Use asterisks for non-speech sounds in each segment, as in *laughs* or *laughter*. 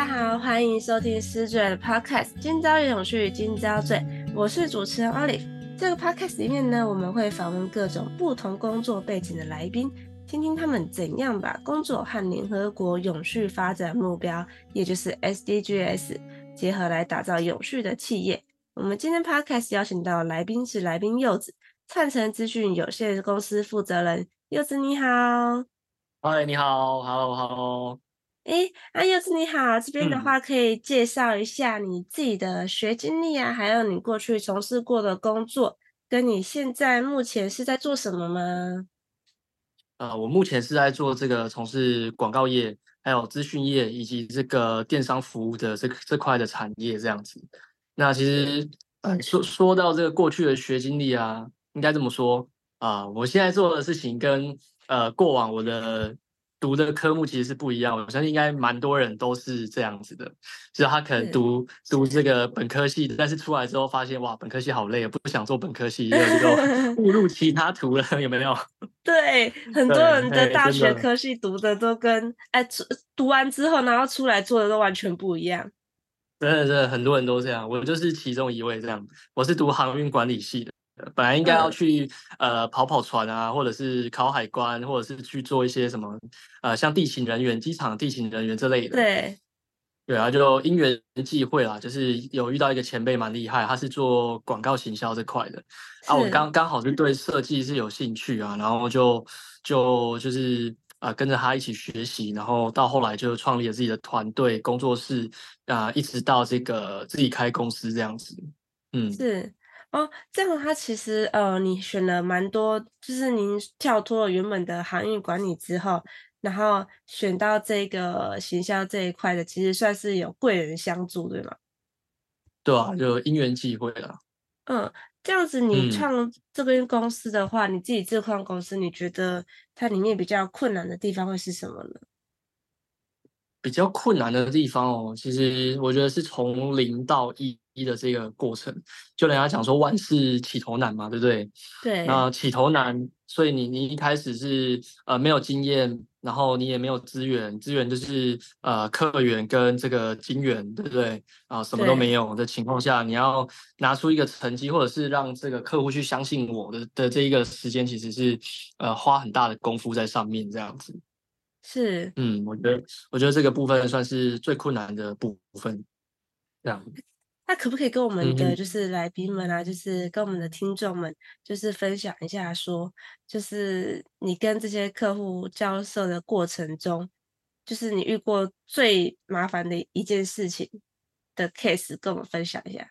大家好，欢迎收听思缀的 Podcast《今朝永续，今朝醉》。我是主持人 Olive。这个 Podcast 里面呢，我们会访问各种不同工作背景的来宾，听听他们怎样把工作和联合国永续发展目标，也就是 SDGs 结合来打造永续的企业。我们今天 Podcast 邀请到来宾是来宾柚子，灿成资讯有限公司负责人。柚子你好，嗨，你好，Hello Hello。哎，啊，柚子你好，这边的话可以介绍一下你自己的学经历啊，嗯、还有你过去从事过的工作，跟你现在目前是在做什么吗？呃，我目前是在做这个从事广告业，还有资讯业以及这个电商服务的这这块的产业这样子。那其实，呃，说说到这个过去的学经历啊，应该这么说啊、呃，我现在做的事情跟呃过往我的。读的科目其实是不一样，我相信应该蛮多人都是这样子的，就是他可能读读这个本科系的，但是出来之后发现哇，本科系好累，不想做本科系，就 *laughs* 误入其他途了，有没有？*laughs* 对，很多人的大学科系读的都跟哎，读完之后然后出来做的都完全不一样。真的，真的，很多人都这样，我就是其中一位这样，我是读航运管理系的。本来应该要去、嗯、呃跑跑船啊，或者是考海关，或者是去做一些什么呃像地勤人员、机场地勤人员之类的。对，对啊，就因缘际会啦，就是有遇到一个前辈蛮厉害，他是做广告行销这块的啊。我刚刚好是对设计是有兴趣啊，然后就就就是啊、呃、跟着他一起学习，然后到后来就创立了自己的团队工作室啊、呃，一直到这个自己开公司这样子。嗯，是。哦，这样他其实呃，你选了蛮多，就是您跳脱了原本的航运管理之后，然后选到这个行销这一块的，其实算是有贵人相助，对吗？对啊，就因缘际会了。嗯，这样子你创这边公司的话，嗯、你自己自创公司，你觉得它里面比较困难的地方会是什么呢？比较困难的地方哦，其实我觉得是从零到一。一的这个过程，就人家讲说万事起头难嘛，对不对？对。那起头难，所以你你一开始是呃没有经验，然后你也没有资源，资源就是呃客源跟这个金源，对不对？啊、呃，什么都没有的情况下，你要拿出一个成绩，或者是让这个客户去相信我的的这一个时间，其实是呃花很大的功夫在上面，这样子。是。嗯，我觉得我觉得这个部分算是最困难的部分，这样。那可不可以跟我们的就是来宾们啊，就是跟我们的听众们，就是分享一下，说就是你跟这些客户交涉的过程中，就是你遇过最麻烦的一件事情的 case，跟我们分享一下。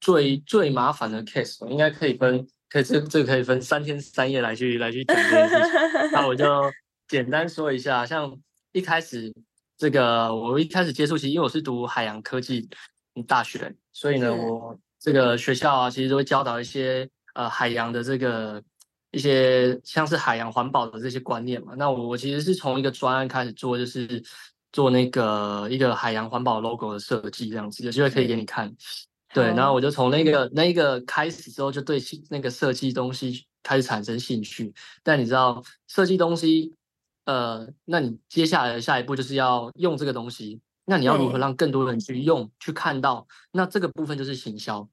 最最麻烦的 case，应该可以分，可以这这个可以分三天三夜来去来去讲这件事情。那我就 *laughs* 简单说一下，像一开始这个我一开始接触，其实因为我是读海洋科技。大学，所以呢，我这个学校啊，其实都会教导一些呃海洋的这个一些像是海洋环保的这些观念嘛。那我我其实是从一个专案开始做，就是做那个一个海洋环保 logo 的设计这样子，有机会可以给你看。对，然后我就从那个那一个开始之后，就对那个设计东西开始产生兴趣。但你知道，设计东西，呃，那你接下来的下一步就是要用这个东西。那你要如何让更多人去用、去看到？那这个部分就是行销，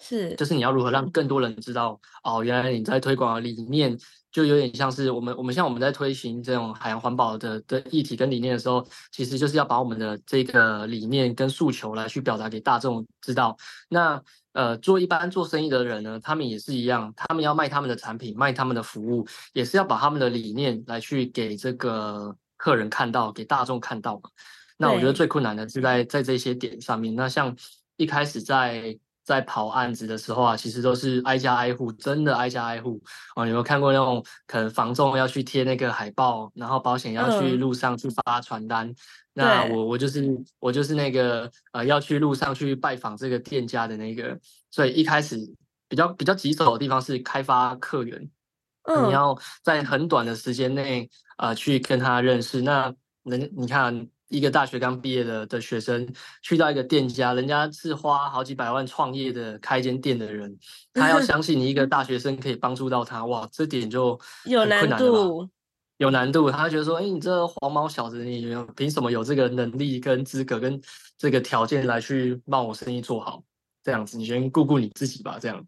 是，就是你要如何让更多人知道哦，原来你在推广的理念就有点像是我们，我们像我们在推行这种海洋环保的的议题跟理念的时候，其实就是要把我们的这个理念跟诉求来去表达给大众知道。那呃，做一般做生意的人呢，他们也是一样，他们要卖他们的产品、卖他们的服务，也是要把他们的理念来去给这个客人看到，给大众看到嘛。那我觉得最困难的是在在这些点上面。那像一开始在在跑案子的时候啊，其实都是挨家挨户，真的挨家挨户哦。有没有看过那种可能房仲要去贴那个海报，然后保险要去路上去发传单？嗯、那我我就是我就是那个呃要去路上去拜访这个店家的那个。所以一开始比较比较棘手的地方是开发客源，嗯、你要在很短的时间内呃去跟他认识。那能你看。一个大学刚毕业的的学生去到一个店家，人家是花好几百万创业的开一间店的人，*laughs* 他要相信你一个大学生可以帮助到他，哇，这点就？有难度，有难度。他觉得说，哎，你这黄毛小子，你凭什么有这个能力跟资格跟这个条件来去帮我生意做好？这样子，你先顾顾你自己吧。这样，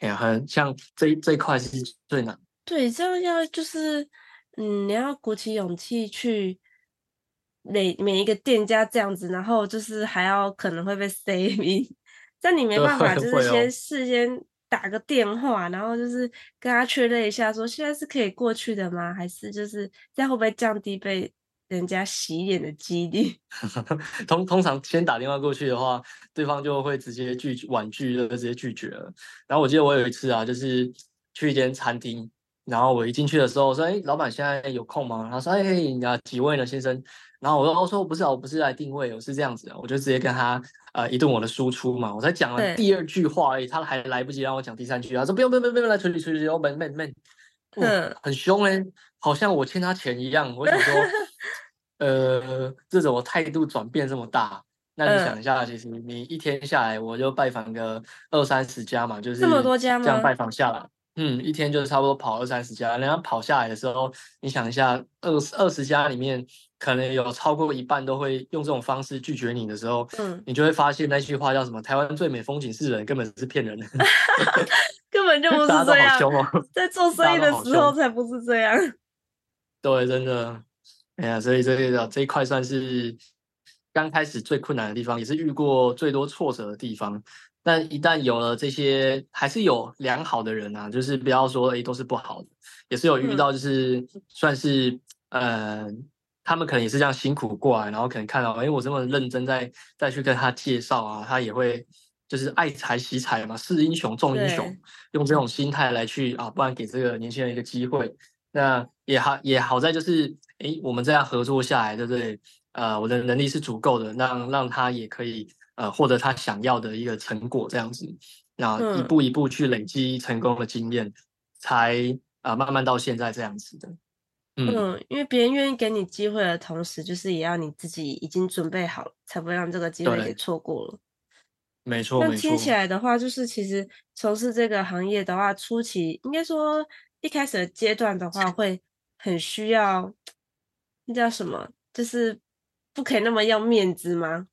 哎呀，很像这这一块是最难。对，这样要就是，嗯，你要鼓起勇气去。每每一个店家这样子，然后就是还要可能会被 saving，但你没办法，*laughs* 就是先事先打个电话，然后就是跟他确认一下，说现在是可以过去的吗？还是就是这样会不会降低被人家洗脸的几率？*laughs* 通通常先打电话过去的话，对方就会直接拒绝婉拒，就直接拒绝了。然后我记得我有一次啊，就是去一间餐厅，然后我一进去的时候我说：“哎，老板现在有空吗？”他说：“哎，你要几位呢，先生？”然后我说：“我说不是，我不是来定位，我是这样子的，我就直接跟他呃一顿我的输出嘛。我才讲了第二句话而已，他还来不及让我讲第三句，他说不用不用不用不用来处理处理，我们们们，很凶嘞，好像我欠他钱一样。我想说，*laughs* 呃，这种态度转变这么大，那你想一下，其实你一天下来，我就拜访个二三十家嘛，就是这么多家吗？这样拜访下来。”嗯，一天就是差不多跑二三十家，人家跑下来的时候，你想一下，二十二十家里面可能有超过一半都会用这种方式拒绝你的时候，嗯，你就会发现那句话叫什么？台湾最美风景是人，根本是骗人的 *laughs* *laughs* 根本就不是这样。哦、在做生意的时候才不是这样。*laughs* 对，真的，哎呀，所以这个这一块算是刚开始最困难的地方，也是遇过最多挫折的地方。但一旦有了这些，还是有良好的人啊，就是不要说诶都是不好的，也是有遇到，就是算是、嗯、呃，他们可能也是这样辛苦过来，然后可能看到诶我这么认真在再去跟他介绍啊，他也会就是爱才惜才嘛，是英雄重英雄，用这种心态来去啊，不然给这个年轻人一个机会，那也好也好在就是诶我们这样合作下来，对不对？呃，我的能力是足够的，让让他也可以。呃，获得他想要的一个成果，这样子，那一步一步去累积成功的经验，嗯、才啊、呃、慢慢到现在这样子的。嗯，嗯，因为别人愿意给你机会的同时，就是也要你自己已经准备好了，才不会让这个机会给错过了。没错，那听起来的话，就是其实从事这个行业的话，初期应该说一开始的阶段的话，会很需要那叫什么？就是不可以那么要面子吗？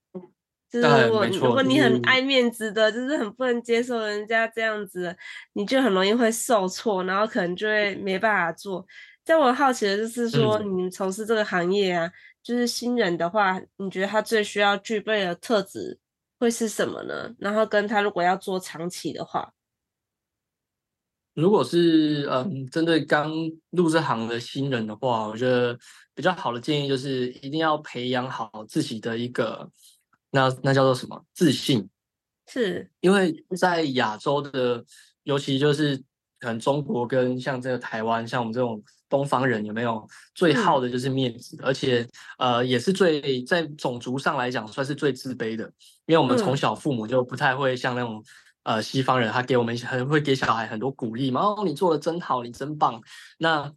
就是如果如果你很爱面子的，就是很不能接受人家这样子，你就很容易会受挫，然后可能就会没办法做。在我好奇的就是说，你从事这个行业啊，就是新人的话，你觉得他最需要具备的特质会是什么呢？然后跟他如果要做长期的话，如果是嗯针对刚入这行的新人的话，我觉得比较好的建议就是一定要培养好自己的一个。那那叫做什么？自信，是因为在亚洲的，尤其就是可能中国跟像这个台湾，像我们这种东方人，有没有最好的就是面子，嗯、而且呃也是最在种族上来讲算是最自卑的，因为我们从小父母就不太会像那种、嗯、呃西方人，他给我们很会给小孩很多鼓励嘛，哦你做的真好，你真棒。那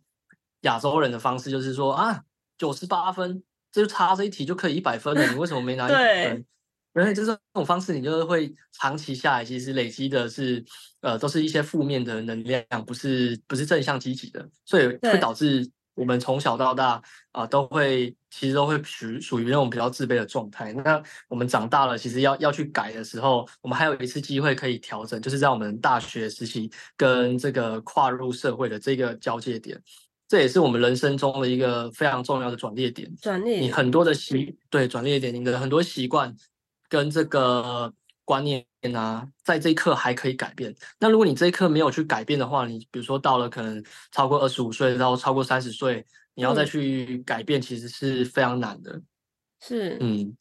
亚洲人的方式就是说啊九十八分。这就差这一题就可以一百分了，你为什么没拿一百分？对，因为就是这种方式，你就是会长期下来，其实累积的是，呃，都是一些负面的能量，不是不是正向积极的，所以会导致我们从小到大啊、呃，都会其实都会属属于那种比较自卑的状态。那我们长大了，其实要要去改的时候，我们还有一次机会可以调整，就是在我们大学时期跟这个跨入社会的这个交界点。这也是我们人生中的一个非常重要的转捩点。转捩点，你很多的习对转捩点，你的很多习惯跟这个观念啊，在这一刻还可以改变。那如果你这一刻没有去改变的话，你比如说到了可能超过二十五岁到超过三十岁，你要再去改变，其实是非常难的。是，嗯，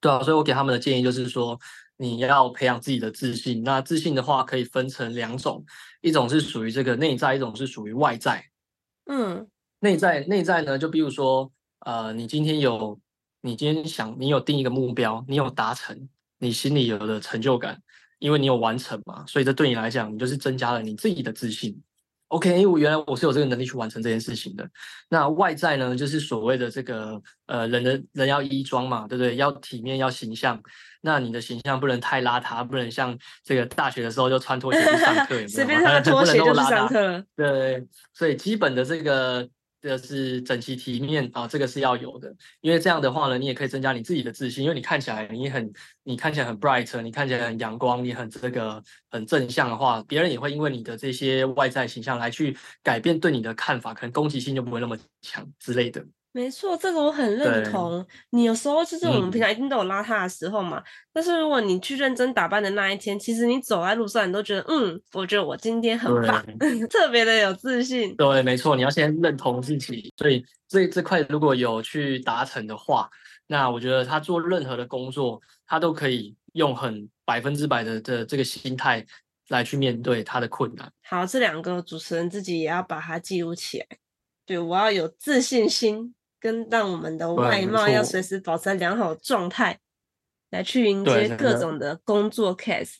对啊，所以我给他们的建议就是说，你要培养自己的自信。那自信的话，可以分成两种，一种是属于这个内在，一种是属于外在。嗯，内在内在呢，就比如说，呃，你今天有，你今天想，你有定一个目标，你有达成，你心里有了成就感，因为你有完成嘛，所以这对你来讲，你就是增加了你自己的自信。OK，因为我原来我是有这个能力去完成这件事情的。那外在呢，就是所谓的这个呃，人的人要衣装嘛，对不对？要体面，要形象。那你的形象不能太邋遢，不能像这个大学的时候就穿拖鞋去上课，有没有？随便穿 *laughs* 拖鞋就去上课。对，所以基本的这个。这是整齐体面啊，这个是要有的，因为这样的话呢，你也可以增加你自己的自信，因为你看起来你很，你看起来很 bright，你看起来很阳光，你很这个很正向的话，别人也会因为你的这些外在形象来去改变对你的看法，可能攻击性就不会那么强之类的。没错，这个我很认同。你有时候就是我们平常一定都有邋遢的时候嘛，嗯、但是如果你去认真打扮的那一天，其实你走在路上，你都觉得，嗯，我觉得我今天很棒，*laughs* 特别的有自信。对，没错，你要先认同自己。所以这这块如果有去达成的话，那我觉得他做任何的工作，他都可以用很百分之百的的这个心态来去面对他的困难。好，这两个主持人自己也要把它记录起来。对，我要有自信心。跟让我们的外貌要随时保持良好状态，来去迎接各种的工作 case。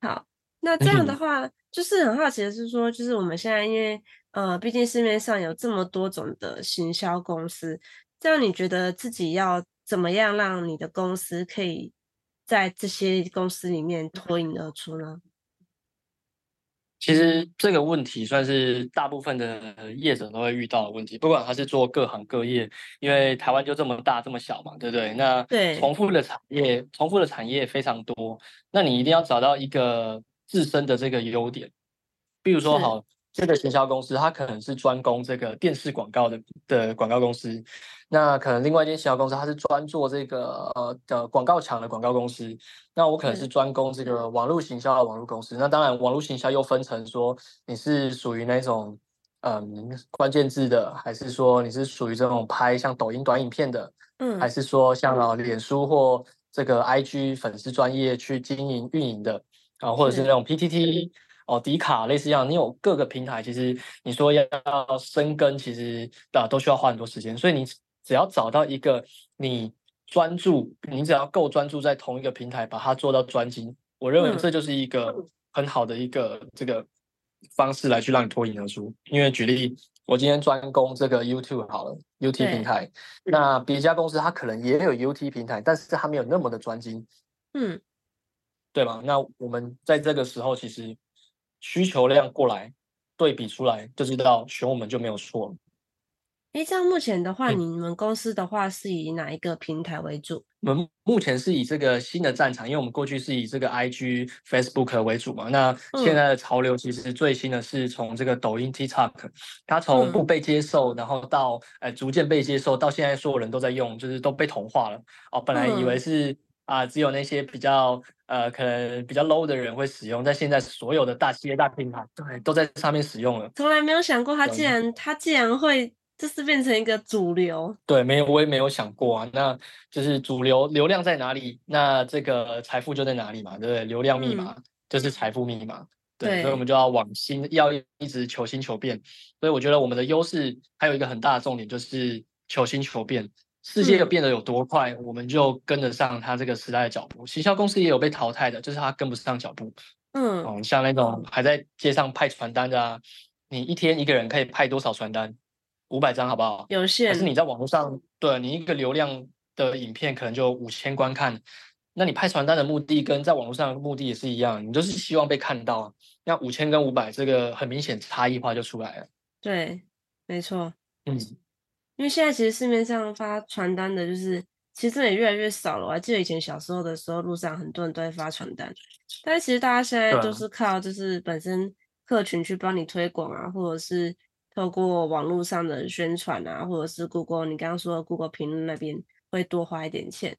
好，那这样的话，就是很好奇的是说，就是我们现在因为呃，毕竟市面上有这么多种的行销公司，这样你觉得自己要怎么样让你的公司可以在这些公司里面脱颖而出呢？其实这个问题算是大部分的业者都会遇到的问题，不管他是做各行各业，因为台湾就这么大这么小嘛，对不对？那重复的产业，重复的产业非常多，那你一定要找到一个自身的这个优点，比如说好。这个行销公司，它可能是专攻这个电视广告的的广告公司，那可能另外一间行销公司，它是专做这个呃的广告墙的广告公司，那我可能是专攻这个网络行销的网络公司。那当然，网络行销又分成说你是属于那种嗯关键字的，还是说你是属于这种拍像抖音短影片的，嗯，还是说像啊脸书或这个 IG 粉丝专业去经营运营的啊，或者是那种 PTT。哦，迪卡类似一样，你有各个平台，其实你说要深耕，其实啊都需要花很多时间。所以你只要找到一个你专注，你只要够专注在同一个平台，把它做到专精，我认为这就是一个很好的一个这个方式来去让你脱颖而出。因为举例，我今天专攻这个 YouTube 好了，UT 平台，那别家公司它可能也有 UT 平台，但是它没有那么的专精，嗯，对吧？那我们在这个时候其实。需求量过来对比出来就知道选我们就没有错了。哎，这样目前的话，嗯、你们公司的话是以哪一个平台为主？我们目前是以这个新的战场，因为我们过去是以这个 IG、Facebook 为主嘛。那现在的潮流其实最新的是从这个抖音 TikTok，它从不被接受，然后到呃逐渐被接受，到现在所有人都在用，就是都被同化了。哦，本来以为是。啊，只有那些比较呃，可能比较 low 的人会使用，但现在所有的大企业、大品牌，对，都在上面使用了。从来没有想过，它竟然它竟然会就是变成一个主流。对，没有，我也没有想过啊。那就是主流流量在哪里，那这个财富就在哪里嘛，对不对？流量密码就是财富密码。嗯、对，对，所以我们就要往新，要一直求新求变。所以我觉得我们的优势还有一个很大的重点就是求新求变。世界又变得有多快，嗯，我们就跟得上它这个时代的脚步。行销公司也有被淘汰的，就是它跟不上脚步。嗯，哦，像那种还在街上派传单的啊，你一天一个人可以派多少传单？五百张，好不好？有限。可是你在网络上，对你一个流量的影片可能就五千观看，那你派传单的目的跟在网络上的目的也是一样，你就是希望被看到啊。那五千跟五百这个很明显差异化就出来了。对，没错。嗯。因为现在其实市面上发传单的，就是其实也越来越少了。我还记得以前小时候的时候，路上很多人都会发传单，但是其实大家现在都是靠就是本身客群去帮你推广啊，或者是透过网络上的宣传啊，或者是 Google 你刚刚说的 Google 评论那边会多花一点钱。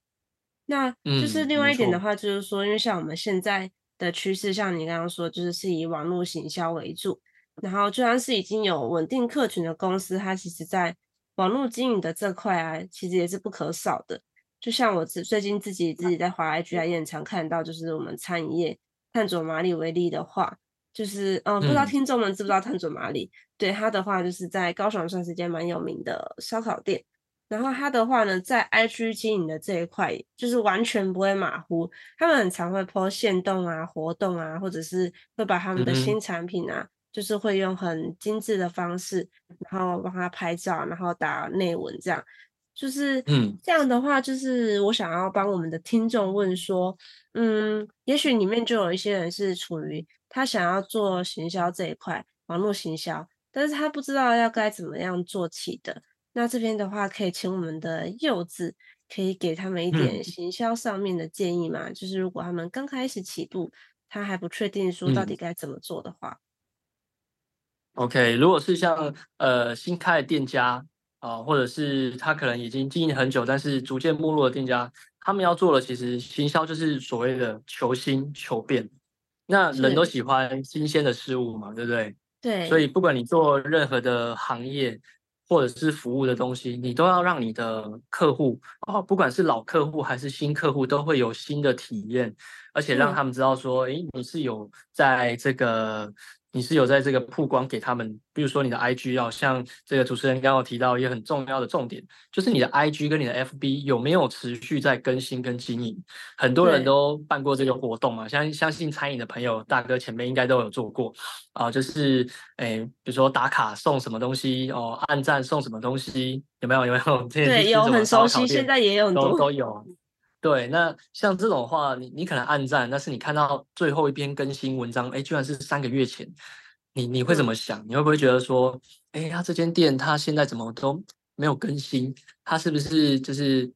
那就是另外一点的话，就是说，因为像我们现在的趋势，像你刚刚说，就是是以网络行销为主，然后就算是已经有稳定客群的公司，它其实在网络经营的这块啊，其实也是不可少的。就像我自最近自己自己在滑 IG 也很常看到，就是我们餐饮业碳佐马里为例的话，就是嗯，不知道听众们知不知道碳佐麻里？嗯、对他的话，就是在高雄算是间蛮有名的烧烤店。然后他的话呢，在 IG 经营的这一块，就是完全不会马虎。他们很常会 po 限动啊、活动啊，或者是会把他们的新产品啊，嗯、就是会用很精致的方式，然后帮他拍照，然后打内文这样。就是嗯，这样的话，就是我想要帮我们的听众问说，嗯，也许里面就有一些人是处于他想要做行销这一块，网络行销，但是他不知道要该怎么样做起的。那这边的话，可以请我们的柚子可以给他们一点行销上面的建议嘛？嗯、就是如果他们刚开始起步，他还不确定说到底该怎么做的话。嗯、OK，如果是像呃新开的店家啊、呃，或者是他可能已经经营很久，但是逐渐没落的店家，他们要做的其实行销就是所谓的求新求变。那人都喜欢新鲜的事物嘛，对不对？对。所以不管你做任何的行业。或者是服务的东西，你都要让你的客户哦，不管是老客户还是新客户，都会有新的体验，而且让他们知道说，诶，你是有在这个。你是有在这个曝光给他们，比如说你的 IG 要像这个主持人刚刚提到一个很重要的重点，就是你的 IG 跟你的 FB 有没有持续在更新跟经营？很多人都办过这个活动嘛，相相信餐饮的朋友大哥前辈应该都有做过啊，就是诶，比如说打卡送什么东西哦，按赞送什么东西，有没有？有没有？*laughs* 对，有很熟悉，现在也有很多都都 *laughs* 有。对，那像这种话，你你可能暗赞，但是你看到最后一篇更新文章，哎，居然是三个月前，你你会怎么想？你会不会觉得说，哎，他这间店他现在怎么都没有更新？他是不是就是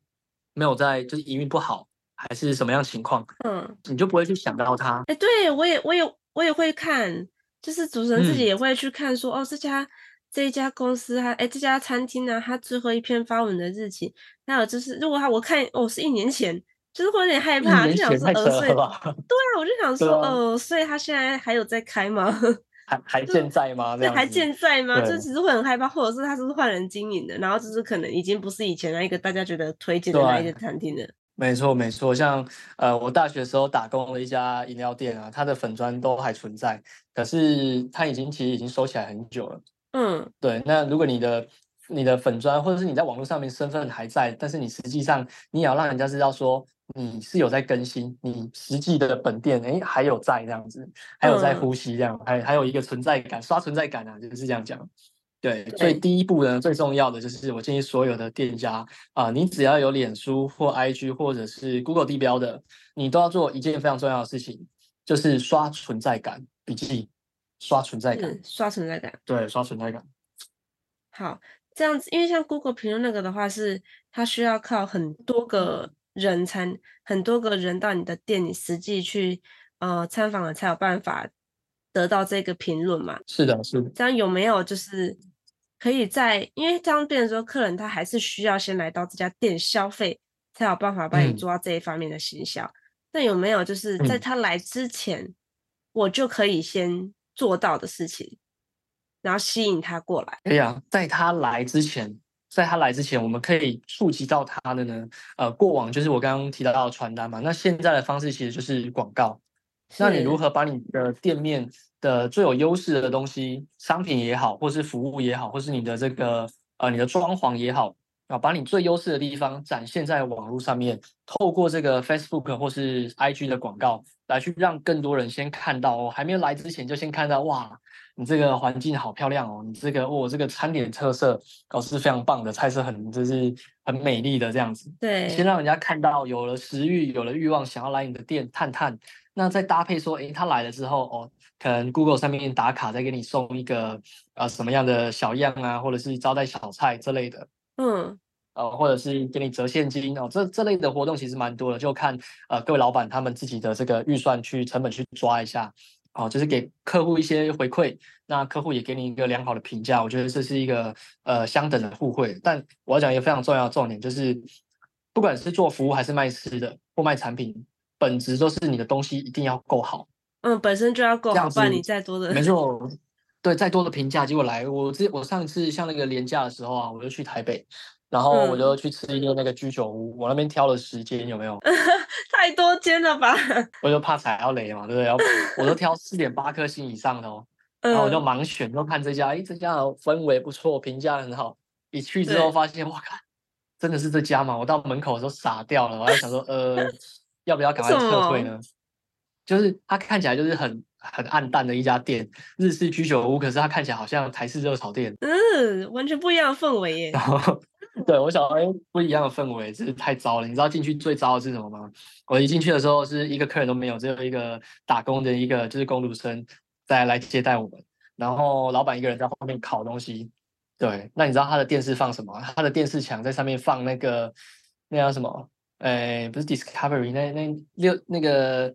没有在，就是营运不好，还是什么样情况？嗯，你就不会去想到他。哎，对我也我也我也会看，就是主持人自己也会去看说，说、嗯、哦这家。这一家公司他哎，这家餐厅呢，它最后一篇发文的日期，还有就是，如果他我看哦，是一年前，就是会有点害怕，就想说呃，所以对啊，我就想 *laughs* 说呃，所以他现在还有在开吗？*laughs* 还还健在吗？对，还健在吗？就其实会很害怕，或者是他是不是换人经营的，然后就是可能已经不是以前那一个大家觉得推荐的那一个餐厅了。没错没错，像呃，我大学的时候打工的一家饮料店啊，它的粉砖都还存在，可是它已经其实已经收起来很久了。嗯，对。那如果你的你的粉砖或者是你在网络上面身份还在，但是你实际上你也要让人家知道说你是有在更新，你实际的本店哎还有在这样子，还有在呼吸这样，还还有一个存在感，刷存在感啊，就是这样讲。对，对，所以第一步呢，最重要的就是我建议所有的店家啊，你只要有脸书或 IG 或者是 Google 地标的，你都要做一件非常重要的事情，就是刷存在感笔记。刷存在感，刷存在感，对，刷存在感。好，这样子，因为像 Google 评论那个的话是，是它需要靠很多个人参，很多个人到你的店里实际去呃参访了，才有办法得到这个评论嘛。是的，是的。这样有没有就是可以在，因为这样变成说，客人他还是需要先来到这家店消费，才有办法帮你做到这一方面的行销。那、嗯、有没有就是在他来之前，嗯、我就可以先。做到的事情，然后吸引他过来。对呀，在他来之前，在他来之前，我们可以触及到他的呢。呃，过往就是我刚刚提到的传单嘛。那现在的方式其实就是广告。那你如何把你的店面的最有优势的东西，商品也好，或是服务也好，或是你的这个呃你的装潢也好，啊，把你最优势的地方展现在网络上面，透过这个 Facebook 或是 IG 的广告。来去让更多人先看到哦，还没有来之前就先看到哇，你这个环境好漂亮哦，你这个哦这个餐点特色哦是非常棒的，菜色很就是很美丽的这样子。对，先让人家看到有了食欲，有了欲望，想要来你的店探探。那再搭配说，诶，他来了之后哦，可能 Google 上面打卡，再给你送一个呃什么样的小样啊，或者是招待小菜之类的。嗯。呃，或者是给你折现金哦，这这类的活动其实蛮多的，就看呃各位老板他们自己的这个预算去成本去抓一下，哦，就是给客户一些回馈，那客户也给你一个良好的评价，我觉得这是一个呃相等的互惠。但我要讲一个非常重要的重点，就是不管是做服务还是卖吃的或卖产品，本质都是你的东西一定要够好。嗯，本身就要够好，不然你再多的没错。对，再多的评价，结果来，我之我上一次像那个连假的时候啊，我就去台北，然后我就去吃一个那个居酒屋，我那边挑了十间，有没有？*laughs* 太多间了吧？*laughs* 我就怕踩到雷嘛，对不对？然后我都挑四点八颗星以上的哦，然后我就盲选，就看这家，哎，这家的氛围不错，评价很好。一去之后发现，哇靠，真的是这家嘛？我到门口的时候傻掉了，我还想说，呃，要不要赶快撤退呢？就是它看起来就是很很暗淡的一家店，日式居酒屋，可是它看起来好像台式热炒店，嗯，完全不一样的氛围耶。然后，对我想，哎，不一样的氛围，真是太糟了。你知道进去最糟的是什么吗？我一进去的时候是一个客人都没有，只有一个打工的一个就是工读生在来接待我们，然后老板一个人在后面烤东西。对，那你知道他的电视放什么？他的电视墙在上面放那个那叫什么？哎，不是 Discovery，那那六那个。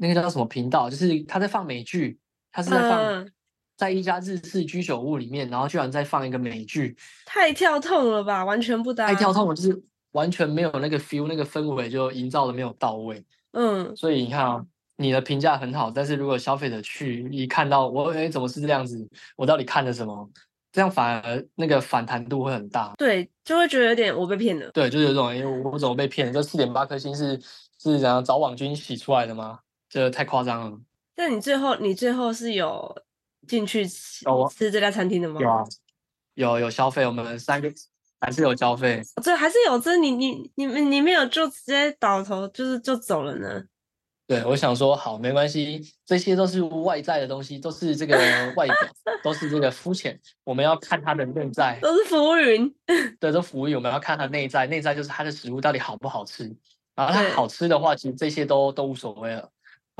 那个叫什么频道？就是他在放美剧，他是在放、嗯、在一家日式居酒屋里面，然后居然在放一个美剧，太跳痛了吧，完全不搭。太跳痛了，就是完全没有那个 feel，那个氛围就营造的没有到位。嗯，所以你看啊，你的评价很好，但是如果消费者去一看到我，哎，怎么是这样子？我到底看了什么？这样反而那个反弹度会很大。对，就会觉得有点我被骗了。对，就是有种，因为我怎么被骗了？这四点八颗星是是怎样找网军洗出来的吗？这太夸张了。那你最后，你最后是有进去吃吃这家餐厅的吗？有啊，有有消费，我们三个还是有消费。这还是有，这你你你们你没有就直接倒头就是就走了呢？对，我想说好，没关系，这些都是外在的东西，都是这个 *laughs* 外表，都是这个肤浅。我们要看它的内在，*laughs* 都是服务云。对，都服务云，我们要看它内在，内在就是它的食物到底好不好吃。然后它好吃的话，其实这些都都无所谓了。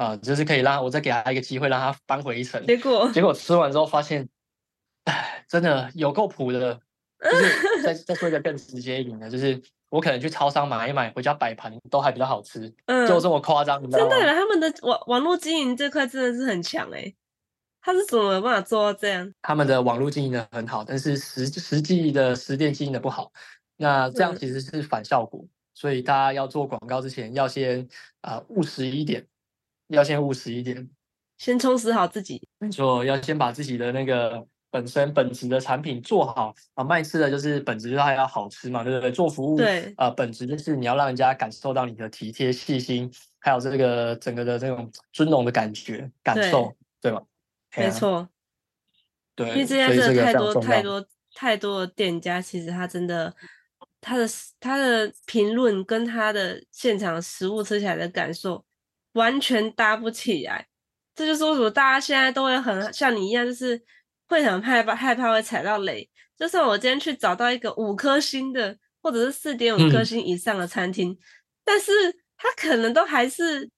啊，就是可以让我再给他一个机会，让他扳回一城。结果，结果吃完之后发现，哎，真的有够普的。就是 *laughs* 再再说一个更直接一点的，就是我可能去超商买一买，回家摆盘都还比较好吃。嗯，就这么夸张，你知道吗？真的，他们的网网络经营这块真的是很强哎、欸。他是怎么有办法做到这样？他们的网络经营的很好，但是实实际的实店经营的不好。那这样其实是反效果，嗯、所以大家要做广告之前，要先啊、呃、务实一点。要先务实一点，先充实好自己。没错，要先把自己的那个本身本质的产品做好啊。卖吃的就是本质，它要好吃嘛，对不对？做服务，对，啊、呃，本质就是你要让人家感受到你的体贴、细心，还有这个整个的这种尊荣的感觉、感受，对，对吧？没错，对，因为这件事太多太多太多的店家，其实他真的他的他的评论跟他的现场食物吃起来的感受。完全搭不起来，这就是为什么大家现在都会很像你一样，就是会很害怕，害怕会踩到雷。就算我今天去找到一个五颗星的，或者是四点五颗星以上的餐厅，嗯、但是它可能都还是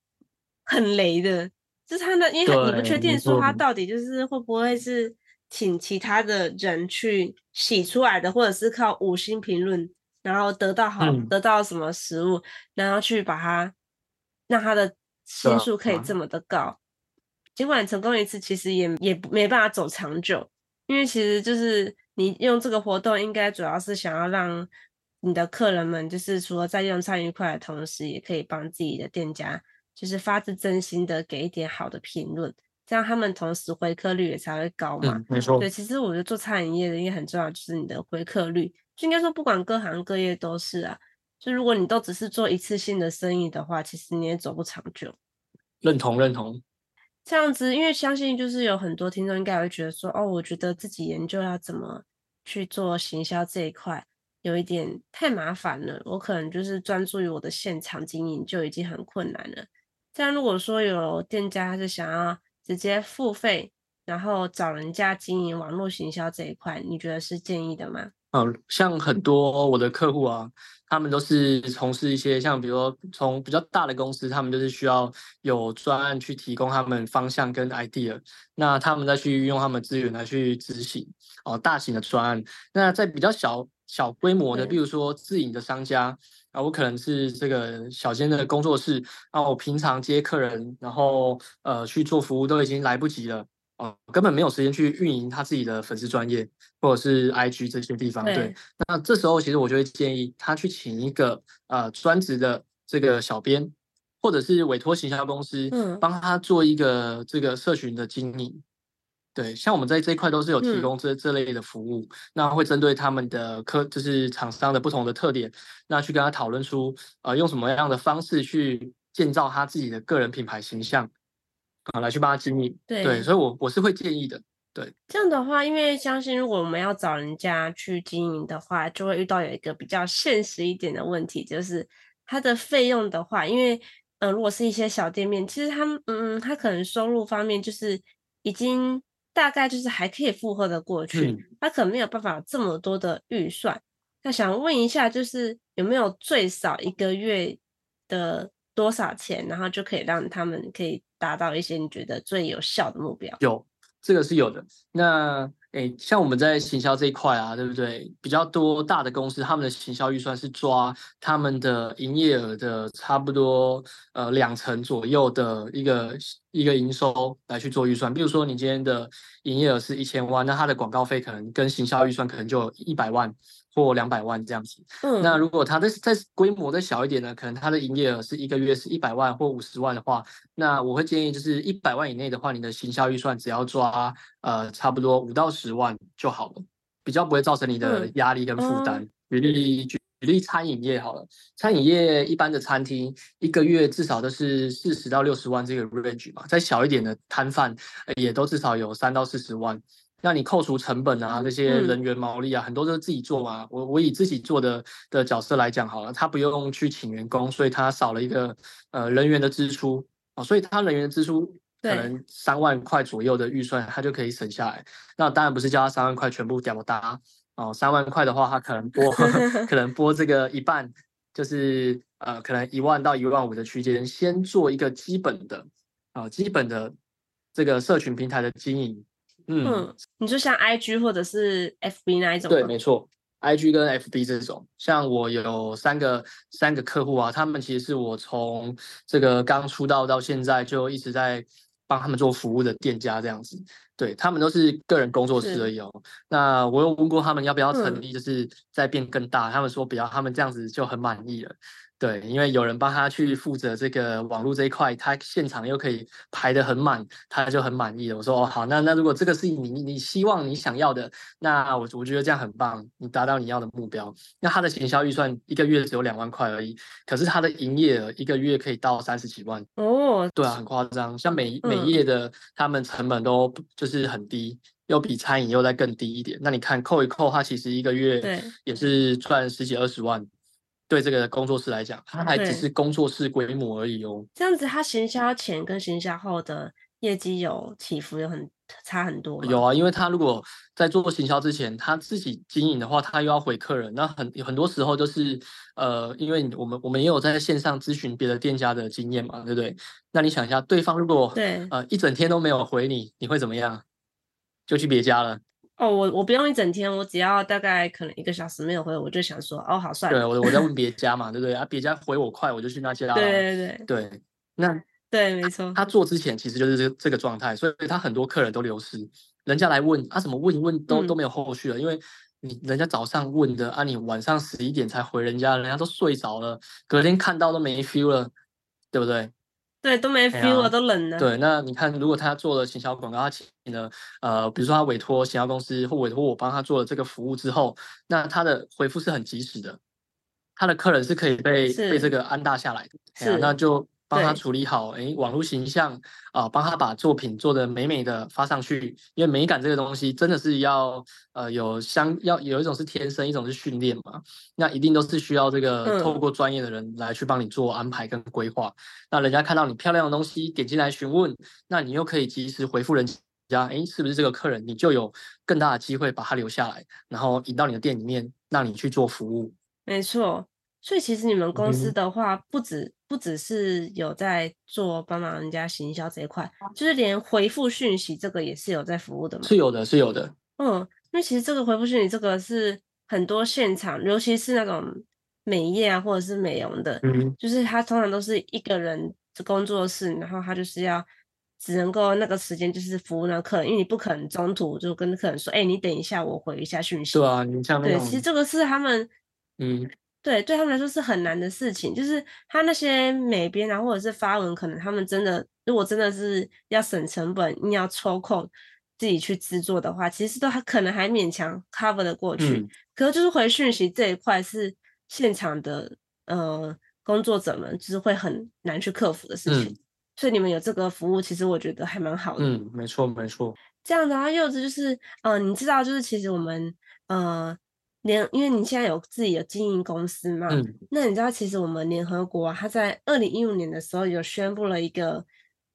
很雷的。就是它的，因为你不确定说它到底就是会不会是请其他的人去洗出来的，或者是靠五星评论，然后得到好、嗯、得到什么食物，然后去把它让它的。星数可以这么的高，尽管成功一次，其实也也没办法走长久，因为其实就是你用这个活动，应该主要是想要让你的客人们，就是除了在用餐愉快的同时，也可以帮自己的店家，就是发自真心的给一点好的评论，这样他们同时回客率也才会高嘛。嗯，没错。对，其实我觉得做餐饮业的一个很重要，就是你的回客率，就应该说不管各行各业都是啊。就如果你都只是做一次性的生意的话，其实你也走不长久。认同认同，这样子，因为相信就是有很多听众应该会觉得说，哦，我觉得自己研究要怎么去做行销这一块，有一点太麻烦了。我可能就是专注于我的现场经营就已经很困难了。这样如果说有店家他是想要直接付费，然后找人家经营网络行销这一块，你觉得是建议的吗？嗯，像很多我的客户啊，他们都是从事一些像，比如说从比较大的公司，他们就是需要有专案去提供他们方向跟 idea，那他们再去运用他们资源来去执行哦，大型的专案。那在比较小小规模的，比如说自营的商家啊，我可能是这个小间的工作室，啊，我平常接客人，然后呃去做服务都已经来不及了。哦，根本没有时间去运营他自己的粉丝专业或者是 IG 这些地方。对，对，那这时候其实我就会建议他去请一个呃专职的这个小编，或者是委托行销公司，嗯，帮他做一个这个社群的经营。对，像我们在这一块都是有提供这、嗯、这类的服务，那会针对他们的客，就是厂商的不同的特点，那去跟他讨论出，呃，用什么样的方式去建造他自己的个人品牌形象，啊，来去帮他经营。对，对，所以我我是会建议的。对，这样的话，因为相信如果我们要找人家去经营的话，就会遇到有一个比较现实一点的问题，就是它的费用的话，因为，嗯、呃，如果是一些小店面，其实他们，嗯，他可能收入方面就是已经。大概就是还可以负荷的过去，他可能没有办法这么多的预算。那想问一下，就是有没有最少一个月的多少钱，然后就可以让他们可以达到一些你觉得最有效的目标？有，这个是有的。那诶，像我们在行销这一块啊，对不对？比较多大的公司，他们的行销预算是抓他们的营业额的差不多呃两成左右的一个一个营收来去做预算。比如说你今天的营业额是一千万，那它的广告费可能跟行销预算可能就一百万。或两百万这样子，嗯，那如果它的再规模再小一点呢，可能它的营业额是一个月是一百万或五十万的话，那我会建议就是一百万以内的话，你的行销预算只要抓呃差不多五到十万就好了，比较不会造成你的压力跟负担。举例举举例餐饮业好了，餐饮业一般的餐厅一个月至少都是四十到六十万这个 range 嘛，再小一点的摊贩也都至少有三到四十万。那你扣除成本啊，这些人员毛利啊，嗯、很多都是自己做嘛。我我以自己做的的角色来讲好了，他不用去请员工，所以他少了一个呃人员的支出啊，所以他人员的支出可能三万块左右的预算，他就可以省下来。那当然不是叫他三万块全部屌搭哦，三万块的话，他可能拨 *laughs* 可能拨这个一半，就是呃可能一万到一万五的区间，先做一个基本的啊、呃、基本的这个社群平台的经营。嗯，嗯，你就像 I G 或者是 F B 那一种？对，没错，I G 跟 F B 这种，像我有三个三个客户啊，他们其实是我从这个刚出道到现在就一直在帮他们做服务的店家这样子。对，他们都是个人工作室而已哦。那我有问过他们要不要成立，就是再变更大，嗯、他们说不要，他们这样子就很满意了。对，因为有人帮他去负责这个网络这一块，他现场又可以排得很满，他就很满意了。我说哦好，那那如果这个是你你希望你想要的，那我我觉得这样很棒，你达到你要的目标。那他的行销预算一个月只有两万块而已，可是他的营业额一个月可以到三十几万哦。对啊，很夸张。像每每业的，嗯、他们成本都就是很低，又比餐饮又再更低一点。那你看扣一扣，他其实一个月也是赚十几二十万。对这个工作室来讲，它还只是工作室规模而已哦。这样子，它行销前跟行销后的业绩有起伏，有很差很多。有啊，因为他如果在做行销之前，他自己经营的话，他又要回客人，那很很多时候就是呃，因为我们我们也有在线上咨询别的店家的经验嘛，对不对？那你想一下，对方如果对呃一整天都没有回你，你会怎么样？就去别家了。哦，我我不用一整天，我只要大概可能一个小时没有回，我就想说，哦，好算了。对，我我在问别 *laughs* 家嘛，对不对啊？别家回我快，我就去那家。对对对对，那 *laughs* 对，没错。他做之前其实就是这这个状态，所以他很多客人都流失。人家来问啊，怎么问一问都、嗯、都没有后续了，因为你人家早上问的啊，你晚上十一点才回人家，人家都睡着了，隔天看到都没 feel 了，对不对？对，都没 feel 了，啊、都冷了。对，那你看，如果他做了行销广告，他请了呃，比如说他委托行销公司或委托我帮他做了这个服务之后，那他的回复是很及时的，他的客人是可以被被这个安大下来的，是啊、那就。帮他处理好，哎，网络形象啊，帮他把作品做得美美的发上去。因为美感这个东西真的是要呃有相要有一种是天生，一种是训练嘛。那一定都是需要这个透过专业的人来去帮你做安排跟规划。嗯、那人家看到你漂亮的东西，点进来询问，那你又可以及时回复人家，哎，是不是这个客人？你就有更大的机会把他留下来，然后引到你的店里面，让你去做服务。没错。所以其实你们公司的话，不止不只是有在做帮忙人家行销这一块，就是连回复讯息这个也是有在服务的吗？是有的，是有的。嗯，因为其实这个回复讯息这个是很多现场，尤其是那种美业啊或者是美容的，嗯，就是他通常都是一个人的工作室，然后他就是要只能够那个时间就是服务那个客人，因为你不可能中途就跟客人说，哎、欸，你等一下，我回一下讯息。对啊，你像那种对，其实这个是他们，嗯。对，对他们来说是很难的事情，就是他那些美编啊，或者是发文，可能他们真的，如果真的是要省成本，硬要抽空，自己去制作的话，其实都还可能还勉强 cover 的过去。嗯、可是就是回讯息这一块是现场的呃工作者们就是会很难去克服的事情。嗯、所以你们有这个服务，其实我觉得还蛮好的。嗯，没错没错。这样的话，柚子就是呃，你知道就是其实我们呃。联，因为你现在有自己的经营公司嘛，嗯，那你知道其实我们联合国啊，它在二零一五年的时候有宣布了一个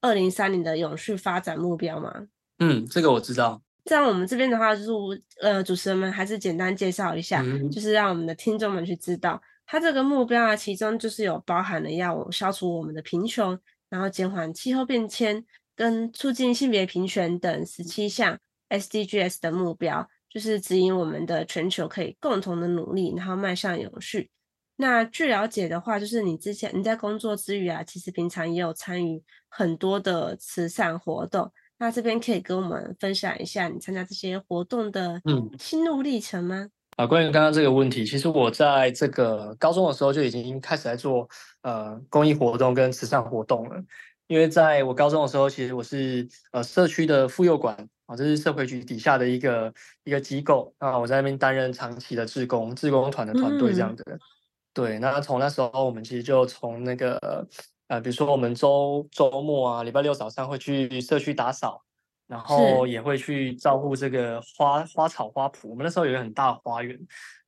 二零三零的永续发展目标吗？嗯，这个我知道。这样我们这边的话，就是呃，主持人们还是简单介绍一下，嗯，就是让我们的听众们去知道，它这个目标啊，其中就是有包含了要消除我们的贫穷，然后减缓气候变迁跟促进性别平权等十七项 SDGs 的目标。就是指引我们的全球可以共同的努力，然后迈向永续。那据了解的话，就是你之前你在工作之余啊，其实平常也有参与很多的慈善活动。那这边可以跟我们分享一下你参加这些活动的嗯心路历程吗？嗯、啊，关于刚刚这个问题，其实我在这个高中的时候就已经开始在做呃公益活动跟慈善活动了。因为在我高中的时候，其实我是呃社区的妇幼馆。啊，这是社会局底下的一个一个机构啊，我在那边担任长期的志工，志工团的团队这样子。嗯、对，那从那时候我们其实就从那个呃，比如说我们周周末啊，礼拜六早上会去社区打扫，然后也会去照顾这个花花草花圃。我们那时候有一个很大的花园，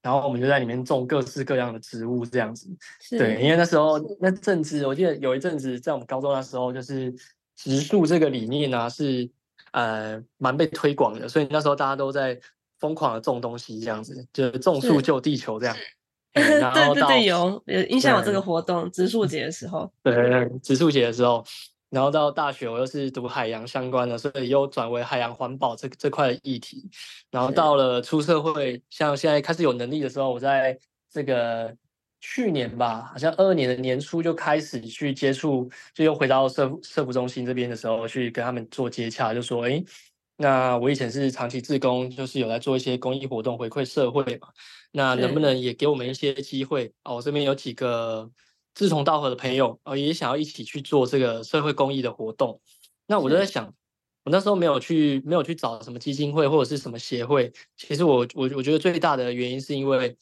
然后我们就在里面种各式各样的植物这样子。对，因为那时候那阵子，我记得有一阵子在我们高中那时候，就是植树这个理念呢、啊、是。呃，蛮被推广的，所以那时候大家都在疯狂的种东西，这样子，就是种树救地球这样。*laughs* 嗯、然后对对对，有有印象有这个活动，植树节的时候。对，植树节的时候，然后到大学我又是读海洋相关的，所以又转为海洋环保这这块的议题。然后到了出社会，像现在开始有能力的时候，我在这个。去年吧，好像二二年的年初就开始去接触，就又回到社社福中心这边的时候，去跟他们做接洽，就说：“哎，那我以前是长期志工，就是有来做一些公益活动回馈社会嘛，那能不能也给我们一些机会？哦，我这边有几个志同道合的朋友，哦，也想要一起去做这个社会公益的活动。那我就在想，我那时候没有去，没有去找什么基金会或者是什么协会。其实我我我觉得最大的原因是因为。”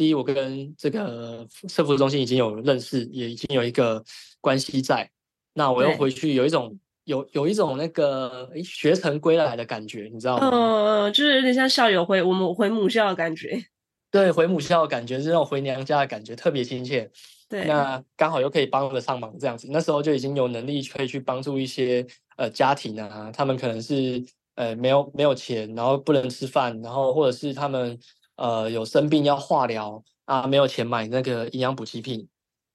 第一，我跟这个社服中心已经有认识，也已经有一个关系在。那我又回去，有一种有有一种那个学成归来的感觉，你知道吗？嗯，就是有点像校友回我们回母校的感觉。对，回母校的感觉是那种回娘家的感觉，特别亲切。对，那刚好又可以帮得上忙，这样子。那时候就已经有能力可以去帮助一些呃家庭啊，他们可能是呃没有没有钱，然后不能吃饭，然后或者是他们。呃，有生病要化疗啊，没有钱买那个营养补给品，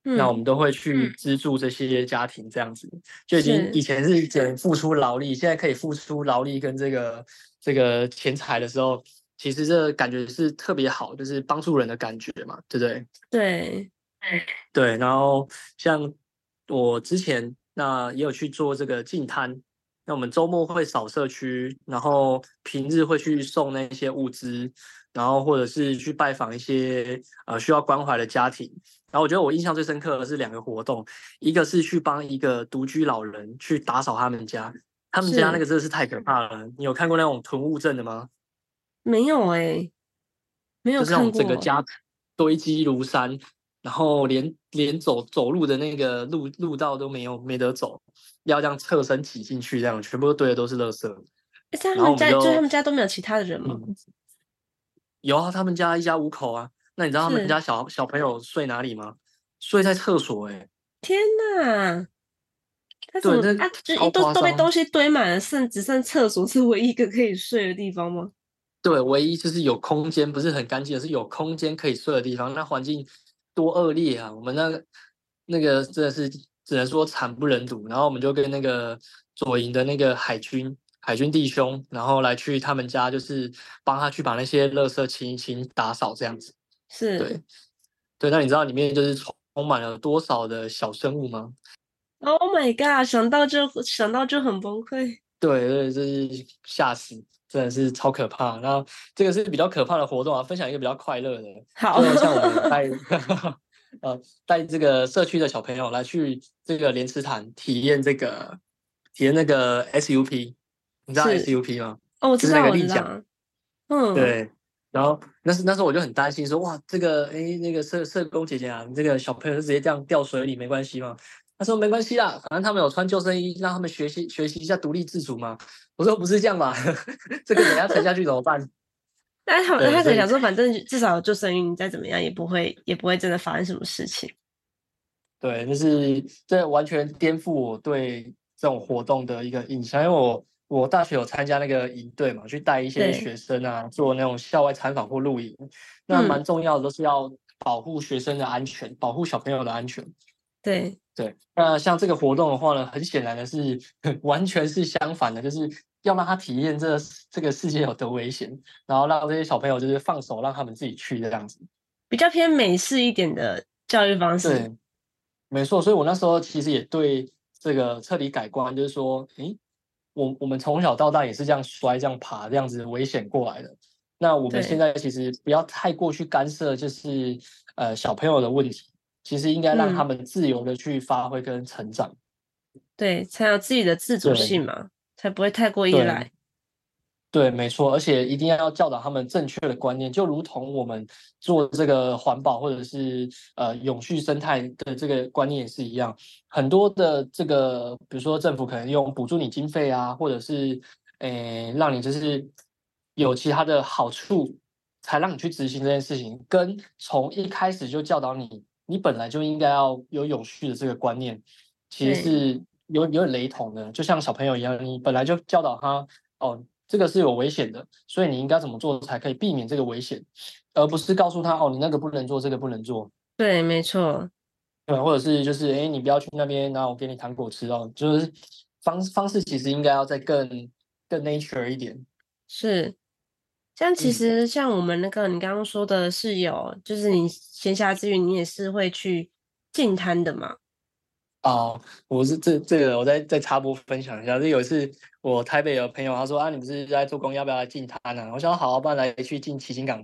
嗯，那我们都会去资助这些家庭，这样子，嗯，就已经以前是只能付出劳力，现在可以付出劳力跟这个这个钱财的时候，其实这感觉是特别好，就是帮助人的感觉嘛，对不对？对，对，然后像我之前那也有去做这个净摊。那我们周末会扫社区，然后平日会去送那些物资，然后或者是去拜访一些呃需要关怀的家庭。然后我觉得我印象最深刻的是两个活动，一个是去帮一个独居老人去打扫他们家，他们家那个真的是太可怕了。你有看过那种囤物症的吗？没有哎、欸，没有看过。就是整个家堆积如山。然后连连走走路的那个路路道都没有，没得走，要这样侧身挤进去，这样全部都堆的都是垃圾。他们家就，就他们家都没有其他的人吗？嗯、有啊，他们家一家五口啊。那你知道他们家小小朋友睡哪里吗？睡在厕所、欸。哎，天哪！他怎么对啊？就都都被东西堆满了，剩只剩厕所是唯一一个可以睡的地方吗？对，唯一就是有空间，不是很干净，是有空间可以睡的地方。那环境。多恶劣啊！我们那个那个真的是只能说惨不忍睹。然后我们就跟那个左营的那个海军海军弟兄，然后来去他们家，就是帮他去把那些垃圾清一清、打扫这样子。是，对对。那你知道里面就是充满了多少的小生物吗？Oh my god！想到就想到就很崩溃。对对，就是吓死。真的是超可怕，然后这个是比较可怕的活动啊，分享一个比较快乐的。好，像我们带 *laughs* 呃带这个社区的小朋友来去这个莲池潭体验这个体验那个 SUP，你知道 SUP 吗？哦，我知道，个我知道。立桨。嗯，对。然后那时那时候我就很担心说，说哇，这个哎那个社社工姐姐啊，这个小朋友就直接这样掉水里没关系吗？他说没关系啦，反正他们有穿救生衣，让他们学习学习一下独立自主嘛。我说不是这样吧，*laughs* 这个等下沉下去怎么办？*laughs* 但是他们他可能想说，反正至少救生衣，你再怎么样也不会也不会真的发生什么事情。对，就是这完全颠覆我对这种活动的一个印象，因为我。我大学有参加那个营队嘛，去带一些学生啊，做那种校外参访或露营。那蛮重要的，都是要保护学生的安全，嗯、保护小朋友的安全。对对，那像这个活动的话呢，很显然的是，*laughs* 完全是相反的，就是要让他体验这这个世界有多危险，然后让这些小朋友就是放手，让他们自己去这样子，比较偏美式一点的教育方式。对，没错。所以我那时候其实也对这个彻底改观，就是说，诶。我我们从小到大也是这样摔、这样爬、这样子危险过来的。那我们现在其实不要太过去干涉，就是呃小朋友的问题，其实应该让他们自由的去发挥跟成长，嗯、对，才有自己的自主性嘛，才不会太过依赖。对，没错，而且一定要教导他们正确的观念，就如同我们做这个环保或者是呃永续生态的这个观念也是一样。很多的这个，比如说政府可能用补助你经费啊，或者是诶让你就是有其他的好处，才让你去执行这件事情，跟从一开始就教导你，你本来就应该要有永续的这个观念，其实是有有点雷同的。就像小朋友一样，你本来就教导他哦。这个是有危险的，所以你应该怎么做才可以避免这个危险，而不是告诉他哦，你那个不能做，这个不能做。对，没错。对，或者是就是哎，你不要去那边，然后我给你糖果吃哦。就是方方式其实应该要再更更 nature 一点。是，像其实像我们那个你刚刚说的是有，嗯、就是你闲暇之余你也是会去净滩的嘛？哦，我是这这个，我再再插播分享一下。就有一次，我台北有朋友，他说啊，你不是在做工，要不要来进滩呢？我想说好，不然来去进七星港，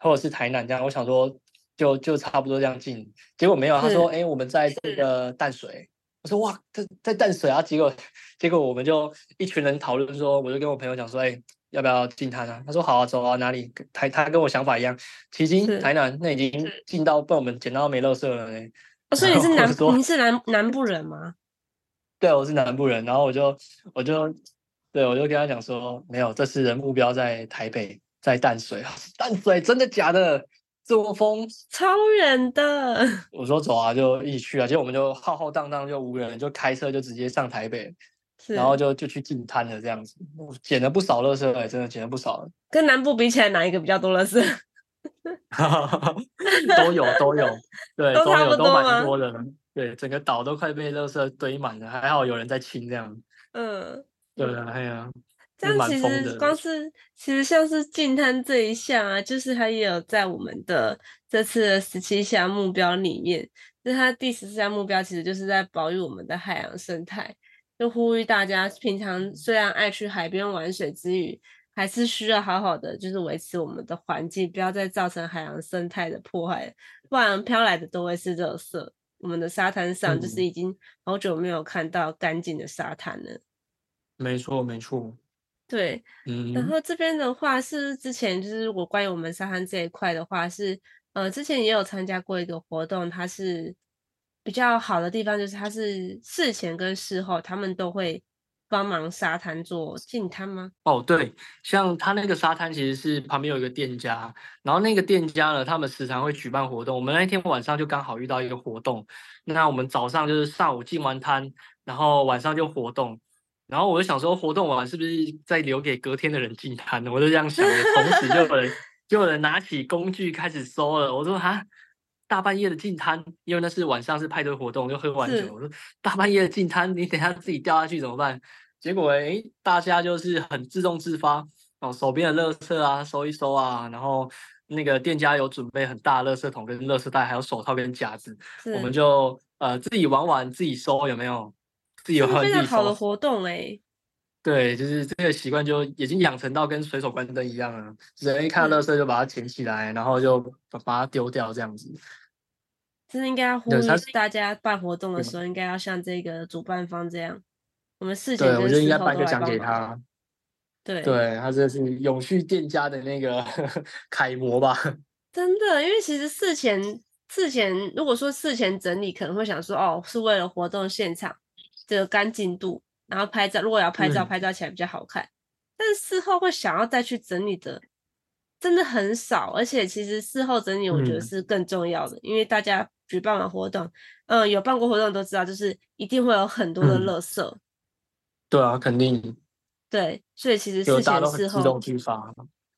或者是台南这样。我想说就就差不多这样进，结果没有。他说哎，我们在这个淡水。我说哇，在在淡水啊。结果结果我们就一群人讨论说，我就跟我朋友讲说，哎，要不要进滩啊？他说好啊，走啊，哪里？台他跟我想法一样，七星台南那已经进到被我们捡到没乐色了嘞。哦，所以你是 *laughs* 南，你是南南部人吗？*laughs* 对，我是南部人，然后我就我就对我就跟他讲说，没有，这次的目标在台北，在淡水。*laughs* 淡水真的假的？这么疯？超远的。我说走啊，就一起去啊。结果我们就浩浩荡荡就五个人，就开车就直接上台北，然后就就去进滩了这样子，捡了不少垃圾，哎，真的捡了不少。跟南部比起来，哪一个比较多垃圾？*laughs* 都有都有，对，都有都蛮多的。对，整个岛都快被垃圾堆满了，还好有人在清这样。嗯，对啊，哎呀，这样其实光是其实像是净滩这一项啊，就是它也有在我们的这次的十七项目标里面，就是它第十四项目标其实就是在保育我们的海洋生态，就呼吁大家平常虽然爱去海边玩水之余。还是需要好好的，就是维持我们的环境，不要再造成海洋生态的破坏，不然飘来的都会是垃圾。我们的沙滩上就是已经好久没有看到干净的沙滩了。嗯、没错，没错。对，嗯。然后这边的话是之前就是我关于我们沙滩这一块的话是，呃，之前也有参加过一个活动，它是比较好的地方就是它是事前跟事后他们都会。帮忙沙滩做净滩吗？哦，对，像他那个沙滩其实是旁边有一个店家，然后那个店家呢，他们时常会举办活动。我们那天晚上就刚好遇到一个活动，那我们早上就是上午进完滩，然后晚上就活动，然后我就想说，活动完是不是再留给隔天的人进滩呢？我就这样想的，同时就有人 *laughs* 就有人拿起工具开始收了。我说哈。大半夜的进摊，因为那是晚上是派对活动，就喝完酒。我说大半夜的进摊，你等下自己掉下去怎么办？结果哎，大家就是很自动自发哦，手边的垃圾啊收一收啊，然后那个店家有准备很大的垃圾桶跟垃圾袋，还有手套跟夹子，我们就呃自己玩玩自己收，有没有？自己玩玩自己收。非常好的活动哎。对，就是这个习惯就已经养成到跟随手关灯一样了，人一看到垃圾就把它捡起来，然后就把把它丢掉这样子。真的应该要呼吁大家办活动的时候，应该要像这个主办方这样，我们事前跟事后都来帮忙。对对，他这是永续店家的那个 *laughs* 楷模吧？*laughs* 真的，因为其实事前事前如果说事前整理，可能会想说哦，是为了活动现场这个干净度，然后拍照，如果要拍照，嗯、拍照起来比较好看。但是事后会想要再去整理的，真的很少。而且其实事后整理，我觉得是更重要的，嗯、因为大家举办完活动，嗯，有办过活动都知道，就是一定会有很多的垃圾。嗯、对啊，肯定。对，所以其实事前事后自动去发。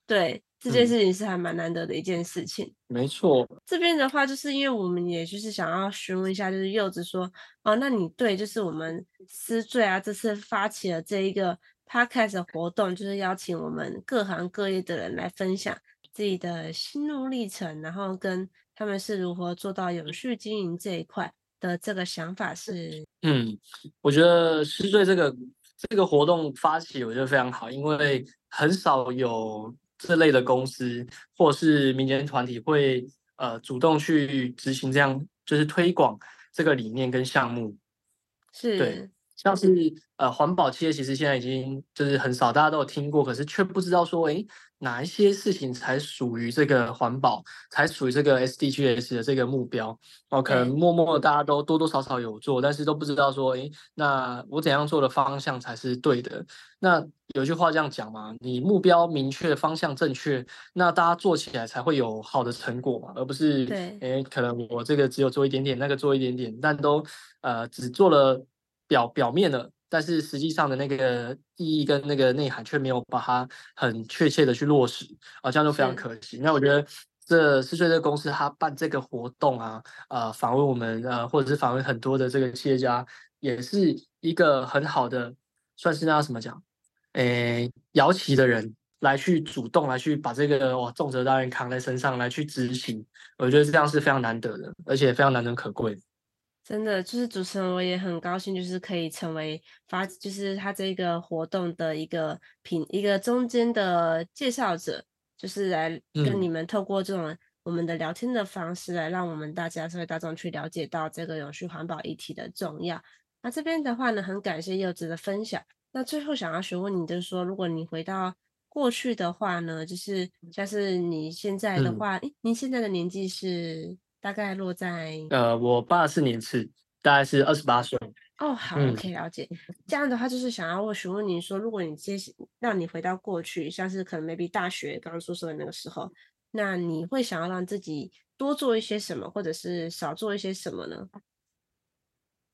对，这件事情是还蛮难得的一件事情。嗯、没错。这边的话，就是因为我们也就是想要询问一下，就是柚子说，哦，那你对就是我们思缀啊，这次发起了这一个。Podcast 的活动就是邀请我们各行各业的人来分享自己的心路历程，然后跟他们是如何做到永续经营这一块的这个想法是。嗯，我觉得是对这个这个活动发起，我觉得非常好，因为很少有这类的公司或是民间团体会呃主动去执行这样，就是推广这个理念跟项目。是。对。像是呃环保企业，其实现在已经就是很少，大家都有听过，可是却不知道说，诶，哪一些事情才属于这个环保，才属于这个 SDGs 的这个目标哦。可能默默的大家都多多少少有做，但是都不知道说，诶，那我怎样做的方向才是对的？那有句话这样讲嘛，你目标明确，方向正确，那大家做起来才会有好的成果嘛，而不是诶，可能我这个只有做一点点，那个做一点点，但都呃只做了。表表面的，但是实际上的那个意义跟那个内涵却没有把它很确切的去落实啊，这样就非常可惜。那我觉得这四岁这个公司，他办这个活动啊，呃，访问我们呃，或者是访问很多的这个企业家，也是一个很好的，算是那什么讲，诶，摇旗的人来去主动来去把这个哇重责大任扛在身上来去执行，我觉得这样是非常难得的，而且非常难能可贵。真的就是主持人，我也很高兴，就是可以成为发，就是他这个活动的一个品，一个中间的介绍者，就是来跟你们透过这种我们的聊天的方式，来让我们大家社会大众去了解到这个永续环保议题的重要。那这边的话呢，很感谢柚子的分享。那最后想要询问你，就是说，如果你回到过去的话呢，就是像是你现在的话，诶、嗯，您现在的年纪是？大概落在呃，我八四年次，大概是二十八岁。哦，好，我可以了解。这样的话，就是想要问询问您说，如果你接让你回到过去，像是可能 maybe 大学刚刚出生的那个时候，那你会想要让自己多做一些什么，或者是少做一些什么呢？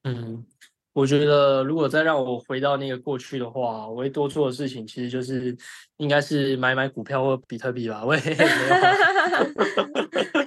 嗯，我觉得如果再让我回到那个过去的话，我会多做的事情其实就是应该是买买股票或比特币吧。我也 *laughs* 没有。*laughs*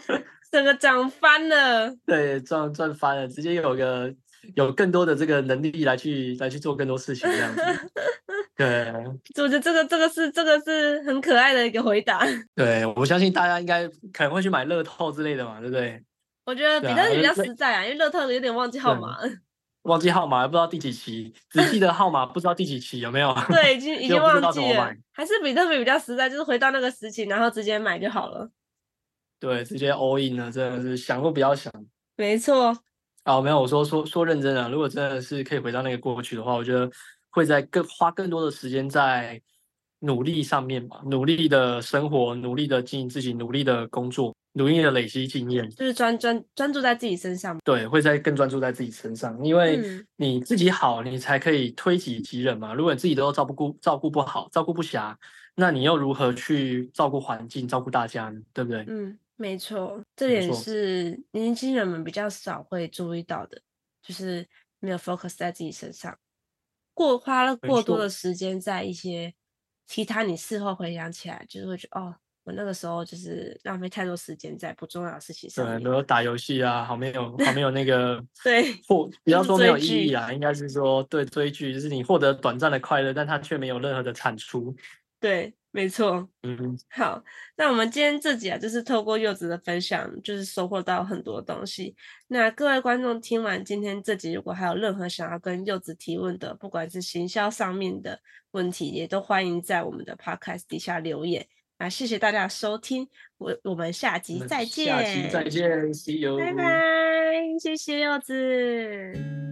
整个涨翻了，对，赚赚翻了，直接有个有更多的这个能力来去来去做更多事情这样子。*laughs* 对，我觉得这个这个是这个是很可爱的一个回答。*laughs* 对，我相信大家应该可能会去买乐透之类的嘛，对不对？我觉得比特币比较实在啊，因为乐透有点忘记号码，*laughs* 忘记号码不知道第几期，只记得号码不知道第几期有没有？对，已经已经忘记了。还是比特币比较实在，就是回到那个时期，然后直接买就好了。对，直接 all in 了，真的是想都不要想。没错。哦，没有，我说说说认真的，如果真的是可以回到那个过去的话，我觉得会在更花更多的时间在努力上面吧，努力的生活，努力的经营自己，努力的工作，努力的累积经验，就是专专专注在自己身上。对，会在更专注在自己身上，因为你自己好，你才可以推己及人嘛。如果你自己都照顾照顾不好，照顾不暇，那你又如何去照顾环境，照顾大家呢？对不对？嗯。没错，这点是年轻人们比较少会注意到的，就是没有 focus 在自己身上，过花了过多的时间在一些其他你事后回想起来，就是会觉得哦，我那个时候就是浪费太多时间在不重要的事情上。对，比如打游戏啊，好没有，好没有那个 *laughs* 对，或不要说没有意义啊，应该是说对追剧，就是你获得短暂的快乐，但它却没有任何的产出。对。没错，嗯，好，那我们今天这集啊，就是透过柚子的分享，就是收获到很多东西。那各位观众听完今天这集，如果还有任何想要跟柚子提问的，不管是行销上面的问题，也都欢迎在我们的 podcast 底下留言。那谢谢大家收听，我我们下集再见，下集再见，See you，拜拜，谢谢柚子。